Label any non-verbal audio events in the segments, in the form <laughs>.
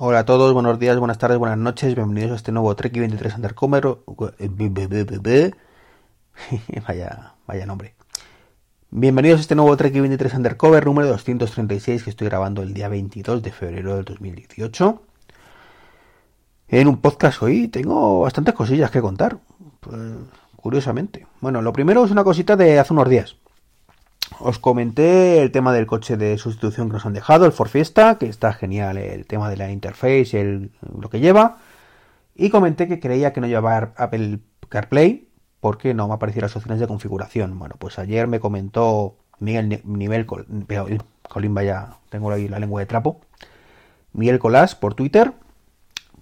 Hola a todos, buenos días, buenas tardes, buenas noches, bienvenidos a este nuevo Trek 23 Undercover. <laughs> vaya, vaya nombre. Bienvenidos a este nuevo Trek 23 Undercover número 236 que estoy grabando el día 22 de febrero del 2018. En un podcast hoy tengo bastantes cosillas que contar, pues, curiosamente. Bueno, lo primero es una cosita de hace unos días. Os comenté el tema del coche de sustitución que nos han dejado, el Ford Fiesta, que está genial el tema de la interface, el, lo que lleva. Y comenté que creía que no llevaba Apple CarPlay porque no me aparecían las opciones de configuración. Bueno, pues ayer me comentó Miguel Nivel, Colín, vaya, tengo ahí la lengua de trapo, Miguel Colás por Twitter,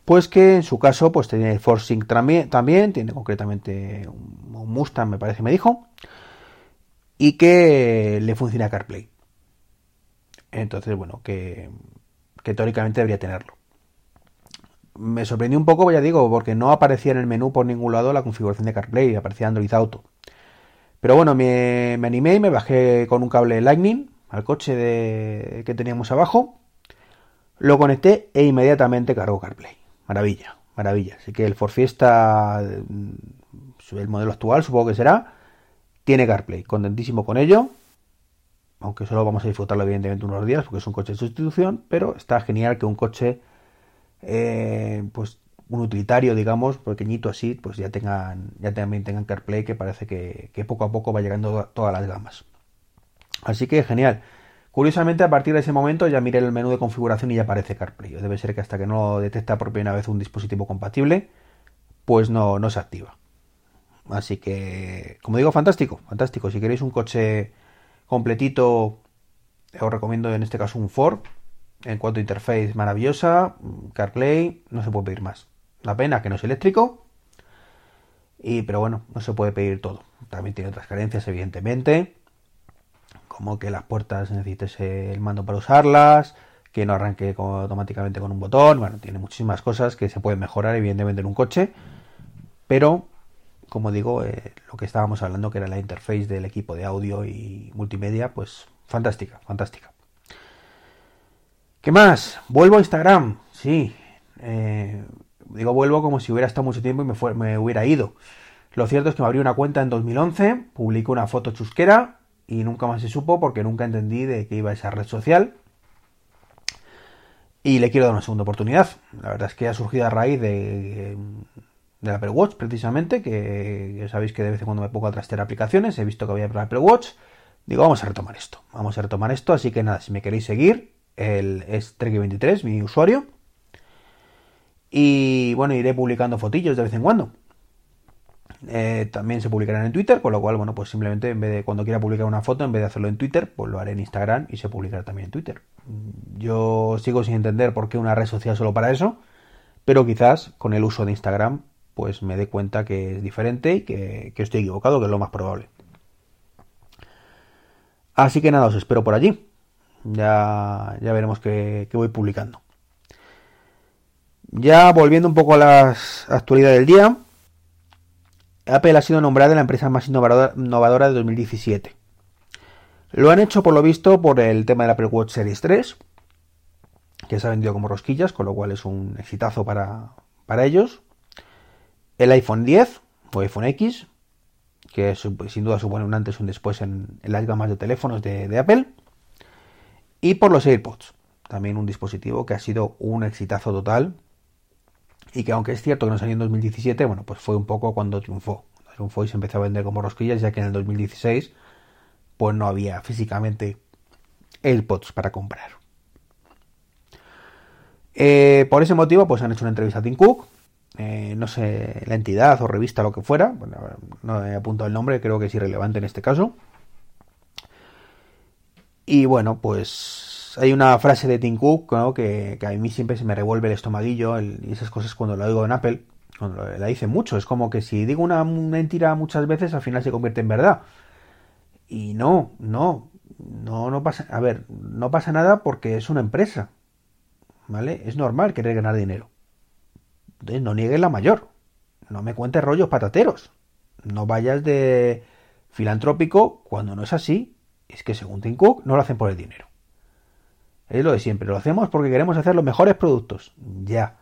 pues que en su caso pues tiene Forcing también, también, tiene concretamente un Mustang, me parece, me dijo y que le funciona CarPlay. Entonces, bueno, que, teóricamente debería tenerlo. Me sorprendió un poco, ya digo, porque no aparecía en el menú por ningún lado la configuración de CarPlay, aparecía Android Auto. Pero bueno, me, animé y me bajé con un cable Lightning al coche de, que teníamos abajo. Lo conecté e inmediatamente cargó CarPlay. Maravilla, maravilla. Así que el Ford Fiesta, el modelo actual, supongo que será, tiene CarPlay, contentísimo con ello. Aunque solo vamos a disfrutarlo evidentemente unos días porque es un coche de sustitución, pero está genial que un coche, eh, pues un utilitario, digamos, pequeñito así, pues ya tengan, ya también tengan CarPlay, que parece que, poco a poco va llegando a todas las gamas. Así que genial. Curiosamente, a partir de ese momento ya miré el menú de configuración y ya aparece CarPlay. Debe ser que hasta que no detecta por primera vez un dispositivo compatible, pues no, no se activa. Así que, como digo, fantástico, fantástico. Si queréis un coche completito, os recomiendo en este caso un Ford. En cuanto a interface maravillosa, CarPlay, no se puede pedir más. La pena que no es eléctrico, y, pero bueno, no se puede pedir todo. También tiene otras carencias, evidentemente, como que las puertas necesites el mando para usarlas, que no arranque automáticamente con un botón. Bueno, tiene muchísimas cosas que se pueden mejorar, evidentemente, en un coche, pero como digo, eh, lo que estábamos hablando, que era la interface del equipo de audio y multimedia, pues fantástica, fantástica. ¿Qué más? Vuelvo a Instagram, sí. Eh, digo vuelvo como si hubiera estado mucho tiempo y me, hubiera ido. Lo cierto es que me abrí una cuenta en 2011, publiqué una foto chusquera y nunca más se supo porque nunca entendí de qué iba esa red social. Y le quiero dar una segunda oportunidad. La verdad es que ha surgido a raíz de del Apple Watch precisamente, que sabéis que de vez en cuando me pongo a trastear aplicaciones, he visto que había el Apple Watch, digo, vamos a retomar esto, vamos a retomar esto, así que nada, si me queréis seguir, el, es Trek23, mi usuario, y bueno, iré publicando fotillos de vez en cuando. Eh, también se publicarán en Twitter, con lo cual, bueno, pues simplemente en vez de cuando quiera publicar una foto, en vez de hacerlo en Twitter, pues lo haré en Instagram y se publicará también en Twitter. Yo sigo sin entender por qué una red social solo para eso, pero quizás con el uso de Instagram pues me dé cuenta que es diferente y que, estoy equivocado, que es lo más probable. Así que nada, os espero por allí. Ya, ya veremos qué, voy publicando. Ya volviendo un poco a las actualidades del día, Apple ha sido nombrada la empresa más innovadora, de 2017. Lo han hecho por lo visto por el tema del Apple Watch Series 3, que se ha vendido como rosquillas, con lo cual es un exitazo para, para ellos el iPhone 10 o iPhone X, que sin duda supone un antes y un después en, las gamas de teléfonos de, Apple, y por los AirPods, también un dispositivo que ha sido un exitazo total y que aunque es cierto que no salió en 2017, bueno, pues fue un poco cuando triunfó. triunfó y se empezó a vender como rosquillas, ya que en el 2016 pues no había físicamente AirPods para comprar. Eh, por ese motivo, pues han hecho una entrevista a Tim Cook, eh, no sé, la entidad o revista, lo que fuera, bueno, no he apuntado el nombre, creo que es irrelevante en este caso. Y bueno, pues hay una frase de Tim Cook que, a mí siempre se me revuelve el estomaguillo y esas cosas cuando lo digo en Apple, cuando la dice mucho, es como que si digo una mentira muchas veces al final se convierte en verdad. Y no, no, no, no pasa, a ver, no pasa nada porque es una empresa, ¿vale? Es normal querer ganar dinero. No niegues la mayor. No me cuentes rollos patateros. No vayas de filantrópico cuando no es así. Es que según Tim Cook no lo hacen por el dinero. Es lo de siempre. Lo hacemos porque queremos hacer los mejores productos. Ya.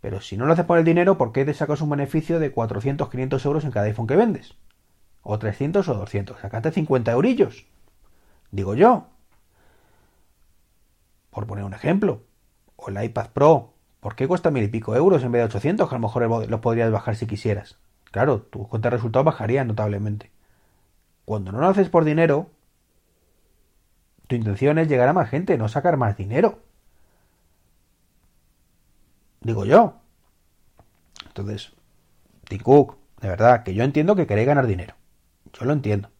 Pero si no lo haces por el dinero, ¿por qué te sacas un beneficio de 400, 500 euros en cada iPhone que vendes? O 300 o 200. Sacate 50 eurillos. Digo yo. Por poner un ejemplo. O el iPad Pro. ¿Por qué cuesta mil y pico euros en vez de 800? Que a lo mejor lo podrías bajar si quisieras. Claro, tu cuenta de resultados bajaría notablemente. Cuando no lo haces por dinero, tu intención es llegar a más gente, no sacar más dinero. Digo yo. Entonces, Tim Cook, de verdad, que yo entiendo que queréis ganar dinero. Yo lo entiendo.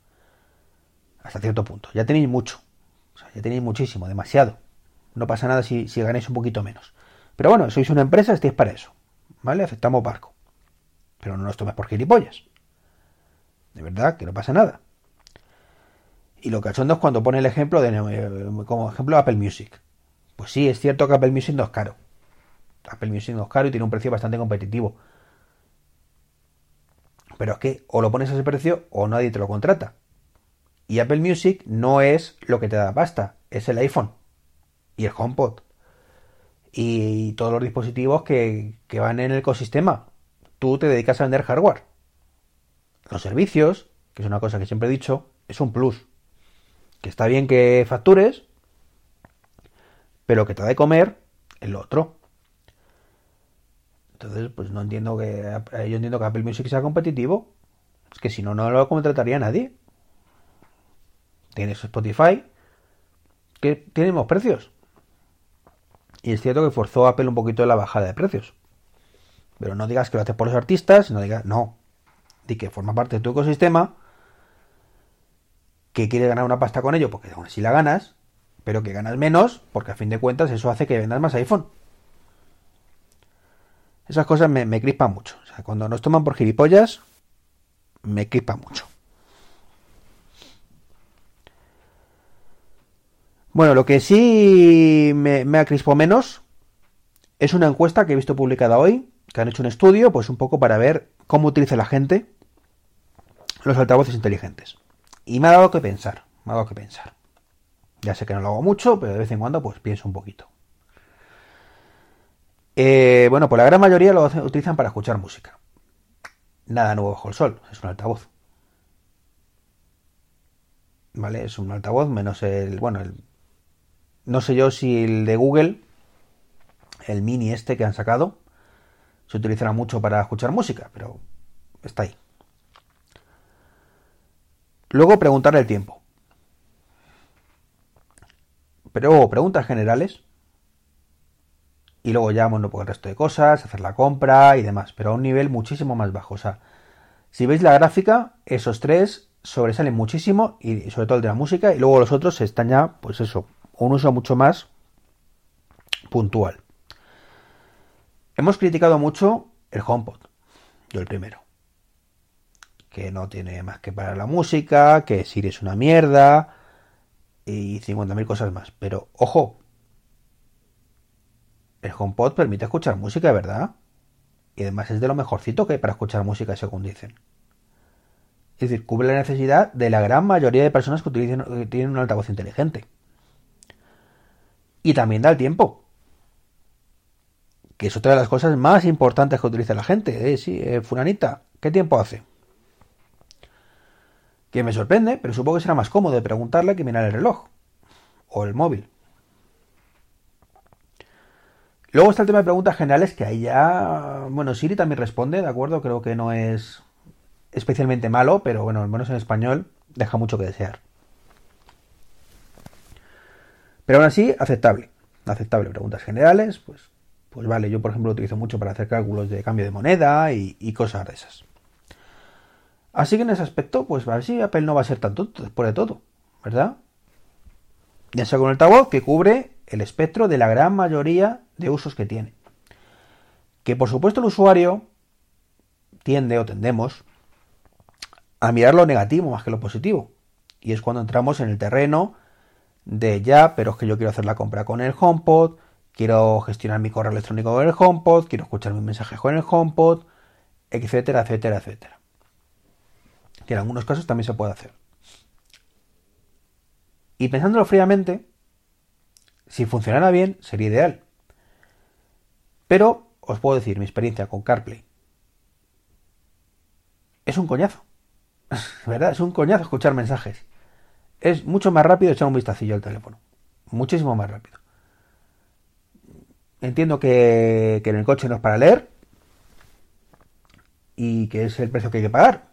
Hasta cierto punto. Ya tenéis mucho. O sea, ya tenéis muchísimo, demasiado. No pasa nada si, si ganáis un poquito menos. Pero bueno, sois una empresa, estáis para eso. ¿Vale? Aceptamos barco. Pero no nos tomes por gilipollas. De verdad, que no pasa nada. Y lo cachondo es cuando pone el ejemplo de, eh, como ejemplo Apple Music. Pues sí, es cierto que Apple Music no es caro. Apple Music no es caro y tiene un precio bastante competitivo. Pero es que o lo pones a ese precio o nadie te lo contrata. Y Apple Music no es lo que te da pasta, es el iPhone y el HomePod. Y todos los dispositivos que, que van en el ecosistema. Tú te dedicas a vender hardware. Los servicios, que es una cosa que siempre he dicho, es un plus que está bien que factures, pero que te da de comer el otro. Entonces, pues no entiendo que. Yo entiendo que Apple Music sea competitivo. Es que si no, no lo contrataría nadie. Tienes Spotify, que tiene más precios. Y es cierto que forzó a Apple un poquito la bajada de precios. Pero no digas que lo haces por los artistas, no digas, no. Di que forma parte de tu ecosistema que quieres ganar una pasta con ello, porque aún así la ganas, pero que ganas menos, porque a fin de cuentas eso hace que vendas más iPhone. Esas cosas me, me crispan mucho. O sea, cuando nos toman por gilipollas, me crispan mucho. Bueno, lo que sí me, me acrispo menos es una encuesta que he visto publicada hoy, que han hecho un estudio, pues un poco para ver cómo utiliza la gente los altavoces inteligentes. Y me ha dado que pensar, me ha dado que pensar. Ya sé que no lo hago mucho, pero de vez en cuando pues pienso un poquito. Eh, bueno, pues la gran mayoría lo utilizan para escuchar música. Nada nuevo bajo el sol, es un altavoz. ¿Vale? Es un altavoz menos el, bueno, el, no sé yo si el de Google, el mini este que han sacado, se utilizará mucho para escuchar música, pero está ahí. Luego preguntar el tiempo. Pero preguntas generales. Y luego ya, bueno, por el resto de cosas, hacer la compra y demás. Pero a un nivel muchísimo más bajo. O sea, si veis la gráfica, esos tres sobresalen muchísimo. Y sobre todo el de la música. Y luego los otros están ya, pues eso, un uso mucho más puntual. Hemos criticado mucho el HomePod. Yo el primero que no tiene más que para la música, que Siri es una mierda y 50.000 cosas más. Pero ojo, el HomePod permite escuchar música, ¿verdad? Y además es de lo mejorcito que hay para escuchar música, según dicen. Es decir, cubre la necesidad de la gran mayoría de personas que, utilizan, tienen un altavoz inteligente. Y también da el tiempo. Que es otra de las cosas más importantes que utiliza la gente. ¿eh? Sí, eh, Fulanita, ¿qué tiempo hace? que me sorprende, pero supongo que será más cómodo de preguntarle que mirar el reloj o el móvil. Luego está el tema de preguntas generales, que ahí ya, bueno, Siri también responde, ¿de acuerdo? Creo que no es especialmente malo, pero bueno, al menos en español deja mucho que desear. Pero aún así, aceptable. Aceptable. Preguntas generales, pues, pues vale, yo por ejemplo lo utilizo mucho para hacer cálculos de cambio de moneda y, cosas de esas. Así que en ese aspecto, pues a ver si Apple no va a ser tan tonto después de todo, ¿verdad? Ya sea con el altavoz que cubre el espectro de la gran mayoría de usos que tiene. Que por supuesto el usuario tiende o tendemos a mirar lo negativo más que lo positivo. Y es cuando entramos en el terreno de ya, pero es que yo quiero hacer la compra con el HomePod, quiero gestionar mi correo electrónico con el HomePod, quiero escuchar mis mensajes con el HomePod, etcétera, etcétera, etcétera que en algunos casos también se puede hacer. Y pensándolo fríamente, Si funcionara bien, sería ideal. Pero os puedo decir mi experiencia con CarPlay. Es un coñazo. <laughs> ¿Verdad? Es un coñazo escuchar mensajes. Es mucho más rápido echar un vistacillo al teléfono. Muchísimo más rápido. Entiendo que, en el coche no es para leer y que es el precio que hay que pagar.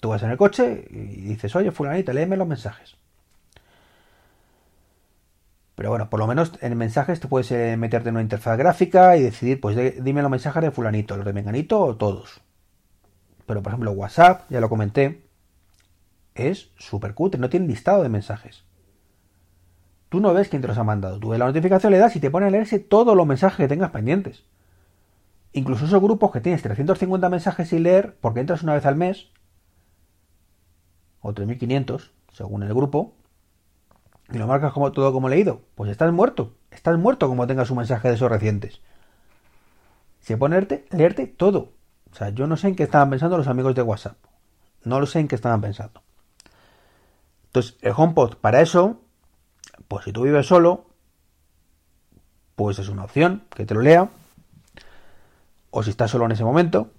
Tú vas en el coche y dices, oye, fulanita, léeme los mensajes. Pero bueno, por lo menos en mensajes te puedes eh, meterte en una interfaz gráfica y decidir, pues dime los mensajes de fulanito, los de menganito o todos. Pero por ejemplo WhatsApp, ya lo comenté, es súper cutre, no tiene listado de mensajes. Tú no ves quién te los ha mandado. Tú ves la notificación, le das y te pone a leerse todos los mensajes que tengas pendientes. Incluso esos grupos que tienes 350 mensajes sin leer porque entras una vez al mes, o 3500, según el grupo, y lo marcas como todo como leído, pues estás muerto. Estás muerto como tengas un mensaje de esos recientes. Si ponerte, leerte todo. O sea, yo no sé en qué estaban pensando los amigos de WhatsApp. No lo sé en qué estaban pensando. Entonces, el HomePod, para eso, pues si tú vives solo, pues es una opción que te lo lea. O si estás solo en ese momento.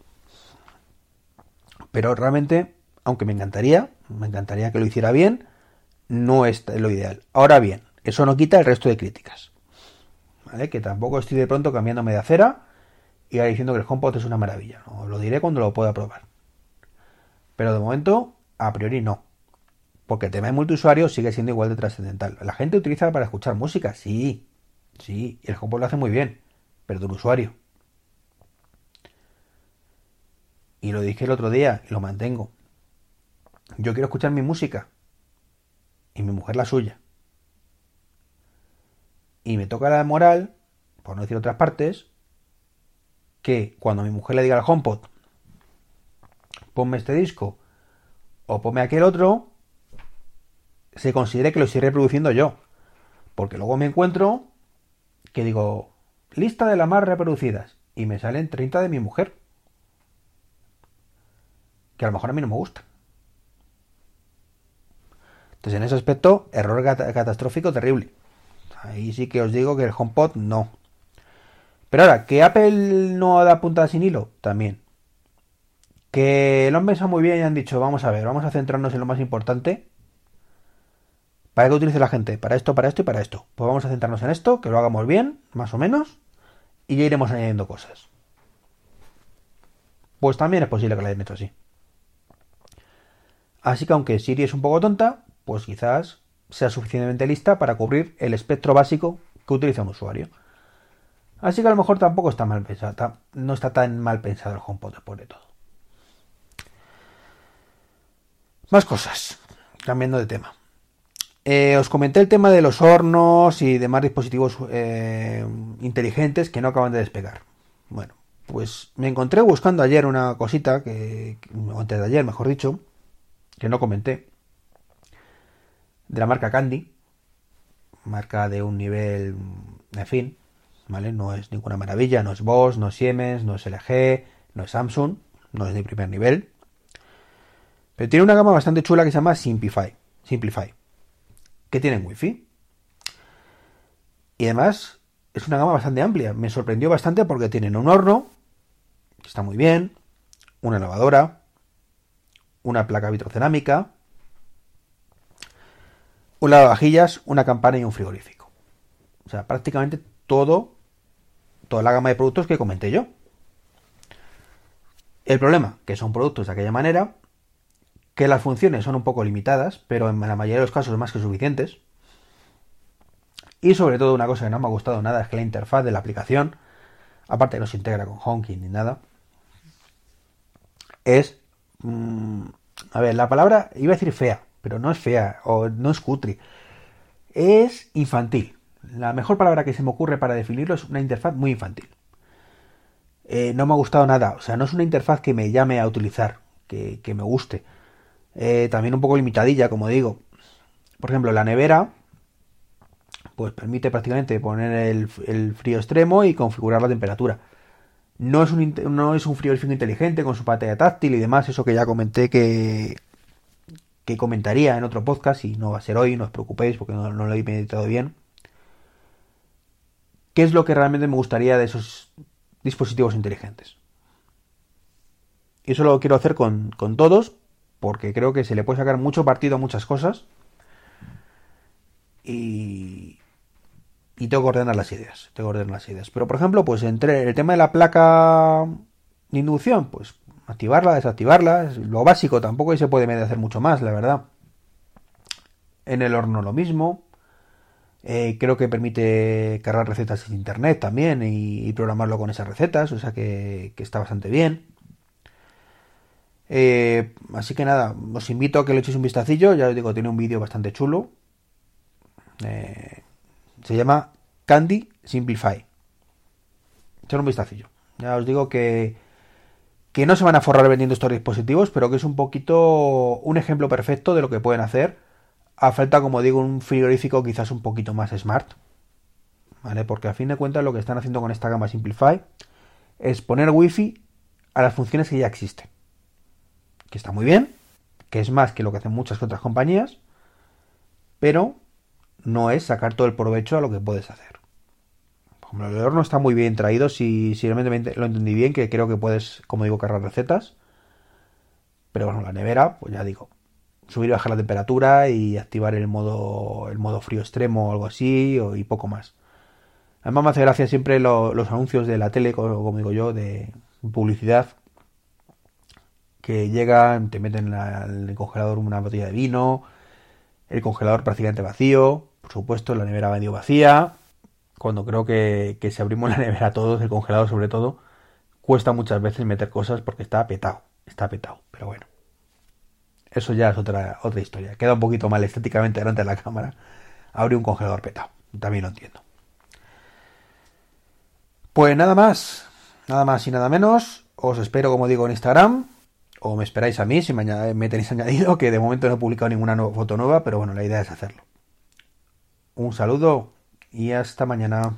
Pero realmente, aunque me encantaría, me encantaría que lo hiciera bien, no es lo ideal. Ahora bien, eso no quita el resto de críticas. ¿Vale? Que tampoco estoy de pronto cambiándome de acera y ahora diciendo que el HomePod es una maravilla. ¿no? Lo diré cuando lo pueda probar. Pero de momento, a priori no. Porque el tema de multiusuario sigue siendo igual de trascendental. La gente utiliza para escuchar música, sí. Sí, el HomePod lo hace muy bien. Pero de un usuario. Y lo dije el otro día y lo mantengo. Yo quiero escuchar mi música y mi mujer la suya. Y me toca la moral, por no decir otras partes, que cuando mi mujer le diga al HomePod, ponme este disco o ponme aquel otro, se considere que lo estoy reproduciendo yo. Porque luego me encuentro que digo, lista de las más reproducidas, y me salen 30 de mi mujer. Que a lo mejor a mí no me gusta. Entonces, en ese aspecto, error catastrófico terrible. Ahí sí que os digo que el HomePod no. Pero ahora, que Apple no da puntada sin hilo, también. Que lo han pensado muy bien y han dicho, vamos a ver, vamos a centrarnos en lo más importante. ¿Para qué utilice la gente? Para esto, para esto y para esto. Pues vamos a centrarnos en esto, que lo hagamos bien, más o menos, y ya iremos añadiendo cosas. Pues también es posible que la hayan hecho así. Así que aunque Siri es un poco tonta, pues quizás sea suficientemente lista para cubrir el espectro básico que utiliza un usuario. Así que a lo mejor tampoco está mal pensado, no está tan mal pensado el HomePod después de todo. Más cosas, cambiando de tema. Eh, os comenté el tema de los hornos y demás dispositivos eh, inteligentes que no acaban de despegar. Bueno, pues me encontré buscando ayer una cosita que, antes de ayer, mejor dicho, que no comenté, de la marca Candy, marca de un nivel, en fin, ¿vale? No es ninguna maravilla, no es Bosch, no es Siemens, no es LG, no es Samsung, no es de primer nivel. Pero tiene una gama bastante chula que se llama Simplify, Simplify, que tiene Wi-Fi. Y además es una gama bastante amplia. Me sorprendió bastante porque tienen un horno, que está muy bien, una lavadora, una placa vitrocerámica, un lavavajillas, una campana y un frigorífico. O sea, prácticamente todo, toda la gama de productos que comenté yo. El problema, que son productos de aquella manera, que las funciones son un poco limitadas, pero en la mayoría de los casos más que suficientes. Y sobre todo una cosa que no me ha gustado nada es que la interfaz de la aplicación, aparte que no se integra con Honking ni nada, es... Mm, a ver, la palabra iba a decir fea, pero no es fea o no es cutre. Es infantil. La mejor palabra que se me ocurre para definirlo es una interfaz muy infantil. Eh, no me ha gustado nada. O sea, no es una interfaz que me llame a utilizar, que, me guste. Eh, también un poco limitadilla, como digo. Por ejemplo, la nevera, pues permite prácticamente poner el, frío extremo y configurar la temperatura. No es, un, no es un inteligente con su pantalla táctil y demás, eso que ya comenté que, que comentaría en otro podcast y no va a ser hoy, no os preocupéis porque no, lo he meditado bien. qué es lo que realmente me gustaría de esos dispositivos inteligentes. Y eso lo quiero hacer con, con todos, porque creo que se le puede sacar mucho partido a muchas cosas. Y, y tengo que ordenar las ideas. Tengo que ordenar las ideas. Pero por ejemplo, pues entre el tema de la placa de inducción, pues activarla, desactivarla, es lo básico, tampoco se puede hacer mucho más, la verdad. En el horno lo mismo. Eh, creo que permite cargar recetas en internet también y, programarlo con esas recetas, o sea que, está bastante bien. Eh, así que nada, os invito a que le echéis un vistacillo, ya os digo, tiene un vídeo bastante chulo. Eh, se llama Candy Simplify. Echar un vistacillo. Ya os digo que, que no se van a forrar vendiendo estos dispositivos, pero que es un poquito un ejemplo perfecto de lo que pueden hacer. A falta, como digo, un frigorífico quizás un poquito más smart. ¿Vale? Porque a fin de cuentas lo que están haciendo con esta gama Simplify es poner wifi a las funciones que ya existen. Que está muy bien, que es más que lo que hacen muchas otras compañías, pero no es sacar todo el provecho a lo que puedes hacer. Como el horno está muy bien traído, si, si realmente lo entendí bien, que creo que puedes, como digo, cargar recetas. Pero bueno, la nevera, pues ya digo, subir y bajar la temperatura y activar el modo, el modo frío extremo o algo así, y poco más. Además me hace gracia siempre los anuncios de la tele, como, digo yo, de publicidad, que llegan, te meten en el congelador una botella de vino, el congelador prácticamente vacío, por supuesto, la nevera medio vacía. Cuando creo que, que si abrimos la <laughs> nevera todos, el congelador sobre todo, cuesta muchas veces meter cosas porque está petado. Está petado, pero bueno. Eso ya es otra, otra historia. Queda un poquito mal estéticamente delante de la cámara. Abre un congelador petado. También lo entiendo. Pues nada más. Nada más y nada menos. Os espero, como digo, en Instagram. O me esperáis a mí si me, me tenéis <laughs> añadido, que de momento no he publicado ninguna foto nueva, pero bueno, la idea es hacerlo. Un saludo y hasta mañana.